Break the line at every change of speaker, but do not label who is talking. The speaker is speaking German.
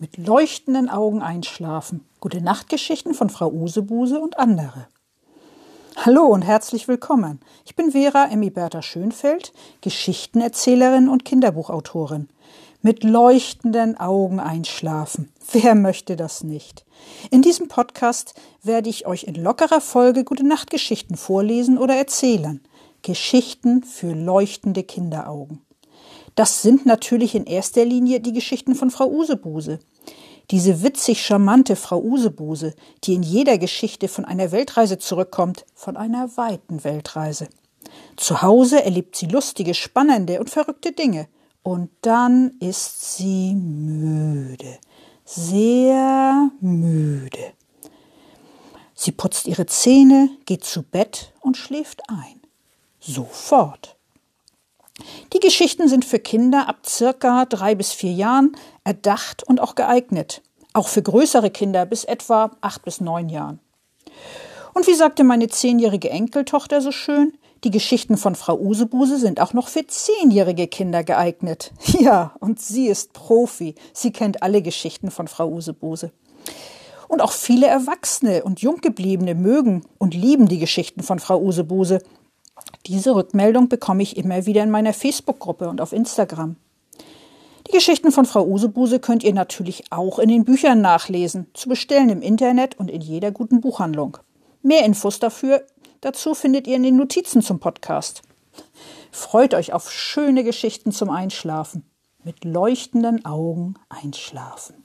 mit leuchtenden Augen einschlafen. Gute Nachtgeschichten von Frau Usebuse und andere. Hallo und herzlich willkommen. Ich bin Vera Emmy Bertha Schönfeld, Geschichtenerzählerin und Kinderbuchautorin. Mit leuchtenden Augen einschlafen. Wer möchte das nicht? In diesem Podcast werde ich euch in lockerer Folge gute Nachtgeschichten vorlesen oder erzählen. Geschichten für leuchtende Kinderaugen. Das sind natürlich in erster Linie die Geschichten von Frau Usebuse. Diese witzig charmante Frau Usebuse, die in jeder Geschichte von einer Weltreise zurückkommt, von einer weiten Weltreise. Zu Hause erlebt sie lustige, spannende und verrückte Dinge. Und dann ist sie müde, sehr müde. Sie putzt ihre Zähne, geht zu Bett und schläft ein. Sofort. Die Geschichten sind für Kinder ab circa drei bis vier Jahren erdacht und auch geeignet. Auch für größere Kinder bis etwa acht bis neun Jahren. Und wie sagte meine zehnjährige Enkeltochter so schön, die Geschichten von Frau Usebuse sind auch noch für zehnjährige Kinder geeignet. Ja, und sie ist Profi. Sie kennt alle Geschichten von Frau Usebuse. Und auch viele Erwachsene und Junggebliebene mögen und lieben die Geschichten von Frau Usebuse. Diese Rückmeldung bekomme ich immer wieder in meiner Facebook-Gruppe und auf Instagram. Die Geschichten von Frau Usebuse könnt ihr natürlich auch in den Büchern nachlesen, zu bestellen im Internet und in jeder guten Buchhandlung. Mehr Infos dafür dazu findet ihr in den Notizen zum Podcast. Freut euch auf schöne Geschichten zum Einschlafen. Mit leuchtenden Augen einschlafen.